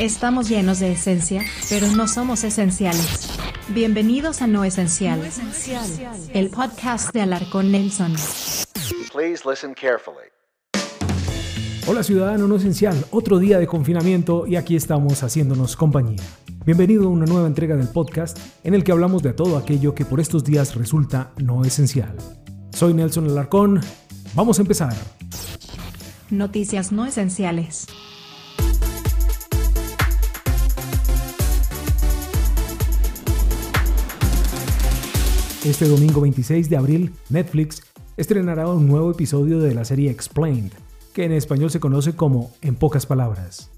Estamos llenos de esencia, pero no somos esenciales. Bienvenidos a No Esencial, el podcast de Alarcón Nelson. Please listen carefully. Hola ciudadano no esencial, otro día de confinamiento y aquí estamos haciéndonos compañía. Bienvenido a una nueva entrega del podcast en el que hablamos de todo aquello que por estos días resulta no esencial. Soy Nelson Alarcón, vamos a empezar. Noticias no esenciales. Este domingo 26 de abril, Netflix estrenará un nuevo episodio de la serie Explained, que en español se conoce como En pocas palabras.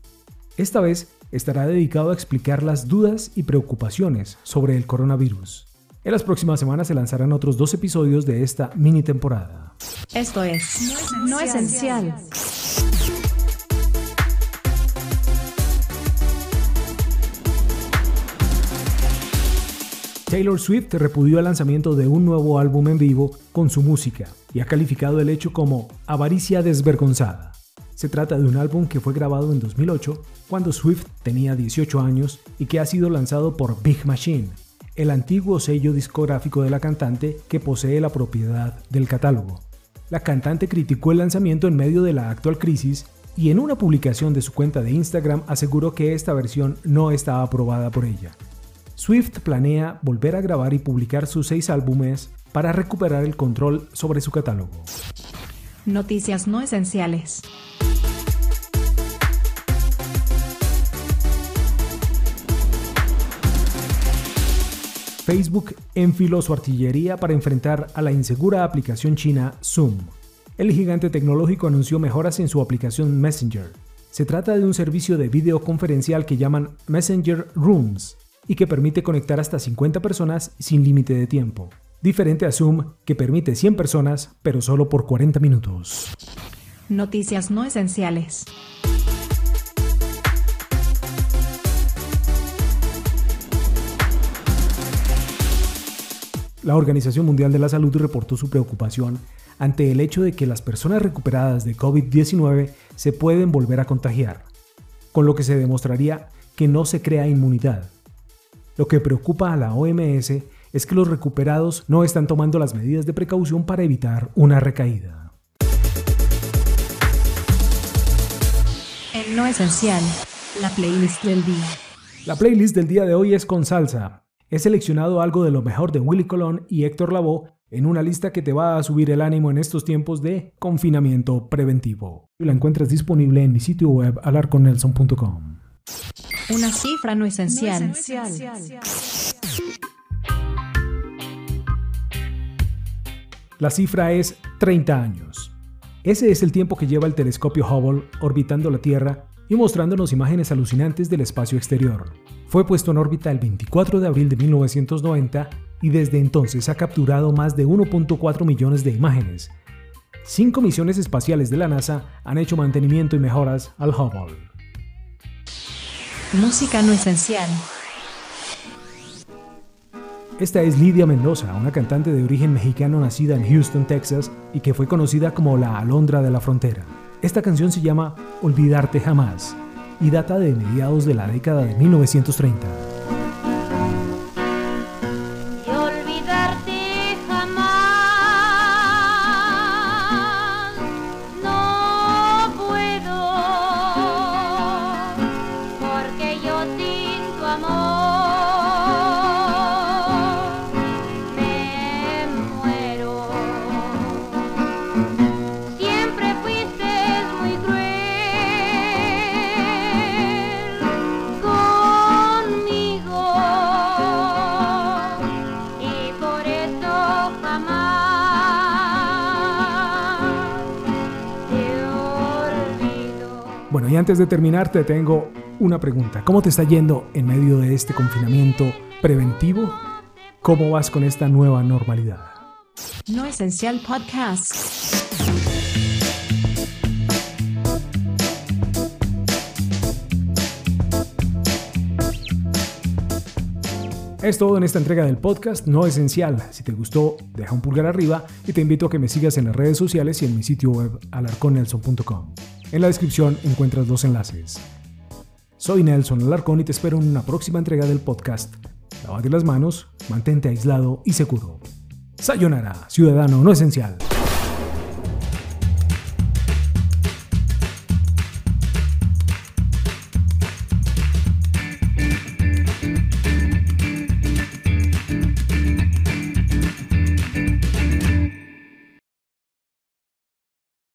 Esta vez estará dedicado a explicar las dudas y preocupaciones sobre el coronavirus. En las próximas semanas se lanzarán otros dos episodios de esta mini temporada. Esto es No Esencial. Taylor Swift repudió el lanzamiento de un nuevo álbum en vivo con su música y ha calificado el hecho como avaricia desvergonzada. Se trata de un álbum que fue grabado en 2008, cuando Swift tenía 18 años y que ha sido lanzado por Big Machine, el antiguo sello discográfico de la cantante que posee la propiedad del catálogo. La cantante criticó el lanzamiento en medio de la actual crisis y en una publicación de su cuenta de Instagram aseguró que esta versión no estaba aprobada por ella. Swift planea volver a grabar y publicar sus seis álbumes para recuperar el control sobre su catálogo. Noticias no esenciales. Facebook enfiló su artillería para enfrentar a la insegura aplicación china Zoom. El gigante tecnológico anunció mejoras en su aplicación Messenger. Se trata de un servicio de videoconferencial que llaman Messenger Rooms, y que permite conectar hasta 50 personas sin límite de tiempo. Diferente a Zoom, que permite 100 personas, pero solo por 40 minutos. Noticias no esenciales. La Organización Mundial de la Salud reportó su preocupación ante el hecho de que las personas recuperadas de COVID-19 se pueden volver a contagiar, con lo que se demostraría que no se crea inmunidad, lo que preocupa a la OMS es que los recuperados no están tomando las medidas de precaución para evitar una recaída. En No Esencial, la playlist del día. La playlist del día de hoy es con salsa. He seleccionado algo de lo mejor de Willy Colón y Héctor Lavoe en una lista que te va a subir el ánimo en estos tiempos de confinamiento preventivo. La encuentras disponible en mi sitio web alarconelson.com. Una cifra no esencial. La cifra es 30 años. Ese es el tiempo que lleva el telescopio Hubble orbitando la Tierra y mostrándonos imágenes alucinantes del espacio exterior. Fue puesto en órbita el 24 de abril de 1990 y desde entonces ha capturado más de 1.4 millones de imágenes. Cinco misiones espaciales de la NASA han hecho mantenimiento y mejoras al Hubble. Música no esencial. Esta es Lidia Mendoza, una cantante de origen mexicano nacida en Houston, Texas, y que fue conocida como la Alondra de la Frontera. Esta canción se llama Olvidarte Jamás y data de mediados de la década de 1930. Bueno, y antes de terminar te tengo una pregunta. ¿Cómo te está yendo en medio de este confinamiento preventivo? ¿Cómo vas con esta nueva normalidad? No Esencial Podcast. Es todo en esta entrega del podcast No Esencial. Si te gustó, deja un pulgar arriba y te invito a que me sigas en las redes sociales y en mi sitio web alarconelson.com. En la descripción encuentras dos enlaces. Soy Nelson Alarcón y te espero en una próxima entrega del podcast. Lávate las manos, mantente aislado y seguro. Sayonara, ciudadano no esencial.